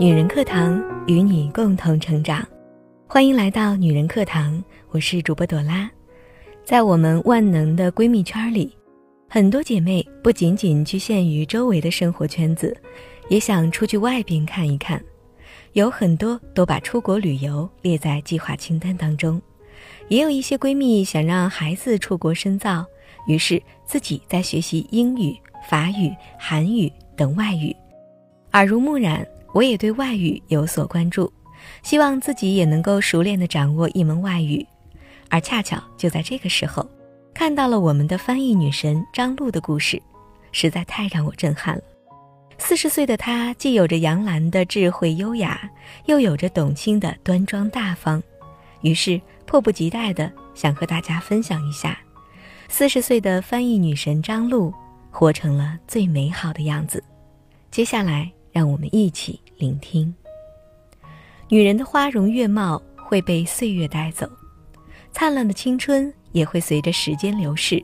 女人课堂与你共同成长，欢迎来到女人课堂，我是主播朵拉。在我们万能的闺蜜圈里，很多姐妹不仅仅局限于周围的生活圈子，也想出去外边看一看。有很多都把出国旅游列在计划清单当中，也有一些闺蜜想让孩子出国深造，于是自己在学习英语、法语、韩语等外语，耳濡目染。我也对外语有所关注，希望自己也能够熟练地掌握一门外语。而恰巧就在这个时候，看到了我们的翻译女神张璐的故事，实在太让我震撼了。四十岁的她，既有着杨澜的智慧优雅，又有着董卿的端庄大方，于是迫不及待地想和大家分享一下，四十岁的翻译女神张璐活成了最美好的样子。接下来。让我们一起聆听。女人的花容月貌会被岁月带走，灿烂的青春也会随着时间流逝，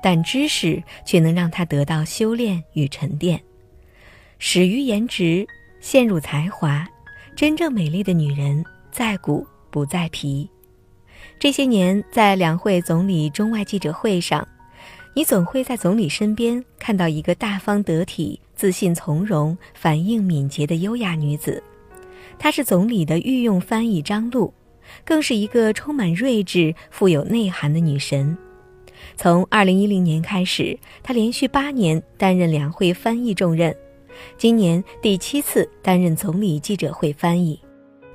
但知识却能让她得到修炼与沉淀。始于颜值，陷入才华，真正美丽的女人在骨不在皮。这些年，在两会总理中外记者会上。你总会在总理身边看到一个大方得体、自信从容、反应敏捷的优雅女子，她是总理的御用翻译张璐，更是一个充满睿智、富有内涵的女神。从2010年开始，她连续八年担任两会翻译重任，今年第七次担任总理记者会翻译。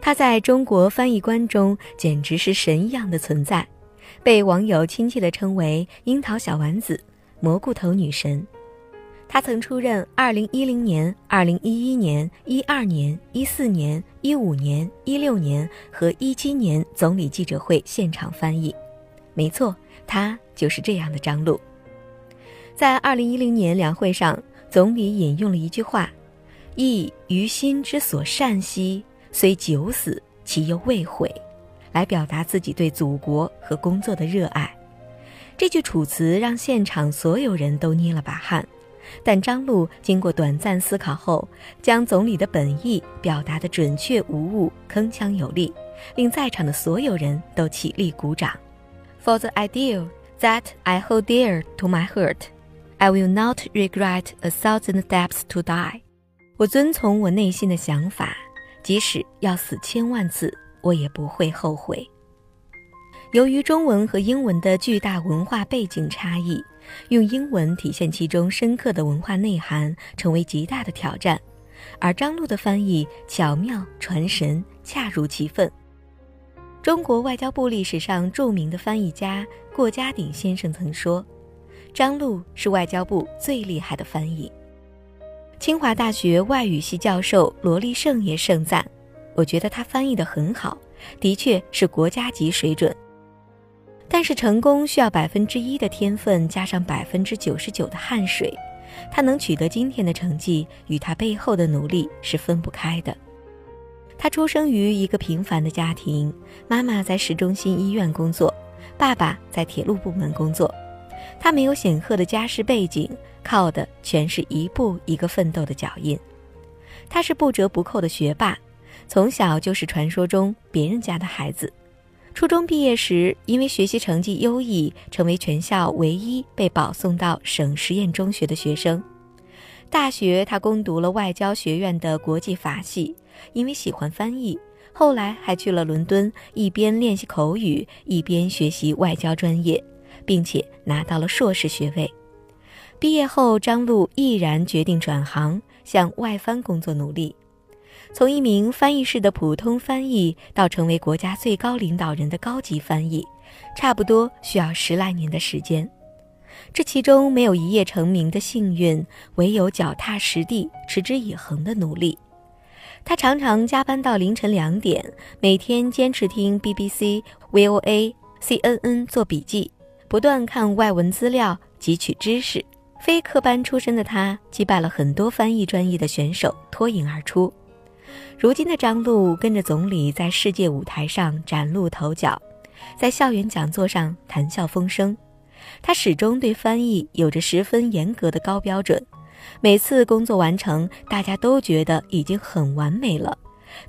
她在中国翻译官中简直是神一样的存在。被网友亲切地称为“樱桃小丸子”、“蘑菇头女神”。她曾出任2010年、2011年、12年、14年、15年、16年和17年总理记者会现场翻译。没错，她就是这样的张璐。在2010年两会上，总理引用了一句话：“亦于心之所善兮，虽九死，其犹未悔。”来表达自己对祖国和工作的热爱，这句楚辞让现场所有人都捏了把汗。但张璐经过短暂思考后，将总理的本意表达的准确无误、铿锵有力，令在场的所有人都起立鼓掌。For the ideal that I hold dear to my heart, I will not regret a thousand deaths to die。我遵从我内心的想法，即使要死千万次。我也不会后悔。由于中文和英文的巨大文化背景差异，用英文体现其中深刻的文化内涵成为极大的挑战。而张璐的翻译巧妙传神，恰如其分。中国外交部历史上著名的翻译家过家鼎先生曾说：“张璐是外交部最厉害的翻译。”清华大学外语系教授罗立胜也盛赞。我觉得他翻译的很好，的确是国家级水准。但是成功需要百分之一的天分加上百分之九十九的汗水，他能取得今天的成绩，与他背后的努力是分不开的。他出生于一个平凡的家庭，妈妈在市中心医院工作，爸爸在铁路部门工作。他没有显赫的家世背景，靠的全是一步一个奋斗的脚印。他是不折不扣的学霸。从小就是传说中别人家的孩子，初中毕业时，因为学习成绩优异，成为全校唯一被保送到省实验中学的学生。大学，他攻读了外交学院的国际法系，因为喜欢翻译，后来还去了伦敦，一边练习口语，一边学习外交专业，并且拿到了硕士学位。毕业后，张璐毅然决定转行，向外翻工作努力。从一名翻译室的普通翻译到成为国家最高领导人的高级翻译，差不多需要十来年的时间。这其中没有一夜成名的幸运，唯有脚踏实地、持之以恒的努力。他常常加班到凌晨两点，每天坚持听 BBC、VOA、CNN 做笔记，不断看外文资料汲取知识。非科班出身的他，击败了很多翻译专业的选手，脱颖而出。如今的张璐跟着总理在世界舞台上崭露头角，在校园讲座上谈笑风生。他始终对翻译有着十分严格的高标准，每次工作完成，大家都觉得已经很完美了，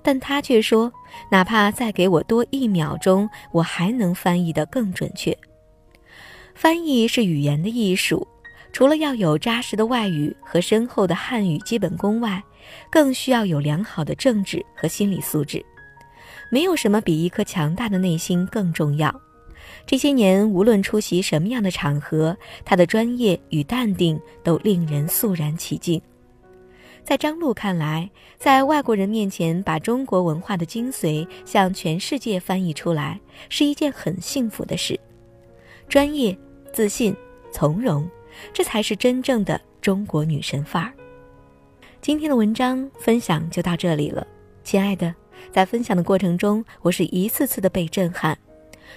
但他却说，哪怕再给我多一秒钟，我还能翻译得更准确。翻译是语言的艺术，除了要有扎实的外语和深厚的汉语基本功外，更需要有良好的政治和心理素质。没有什么比一颗强大的内心更重要。这些年，无论出席什么样的场合，他的专业与淡定都令人肃然起敬。在张璐看来，在外国人面前把中国文化的精髓向全世界翻译出来，是一件很幸福的事。专业、自信、从容，这才是真正的中国女神范儿。今天的文章分享就到这里了，亲爱的，在分享的过程中，我是一次次的被震撼。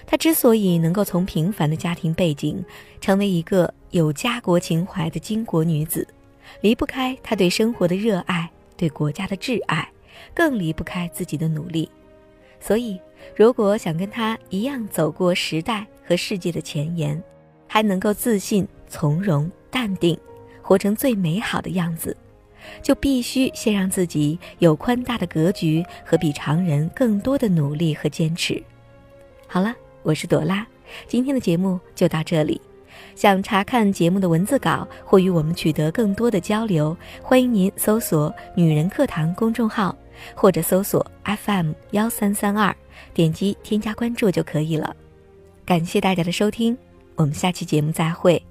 她之所以能够从平凡的家庭背景，成为一个有家国情怀的巾帼女子，离不开她对生活的热爱，对国家的挚爱，更离不开自己的努力。所以，如果想跟她一样走过时代和世界的前沿，还能够自信、从容、淡定，活成最美好的样子，就必须先让自己有宽大的格局和比常人更多的努力和坚持。好了，我是朵拉，今天的节目就到这里。想查看节目的文字稿或与我们取得更多的交流，欢迎您搜索“女人课堂”公众号，或者搜索 FM 幺三三二，点击添加关注就可以了。感谢大家的收听，我们下期节目再会。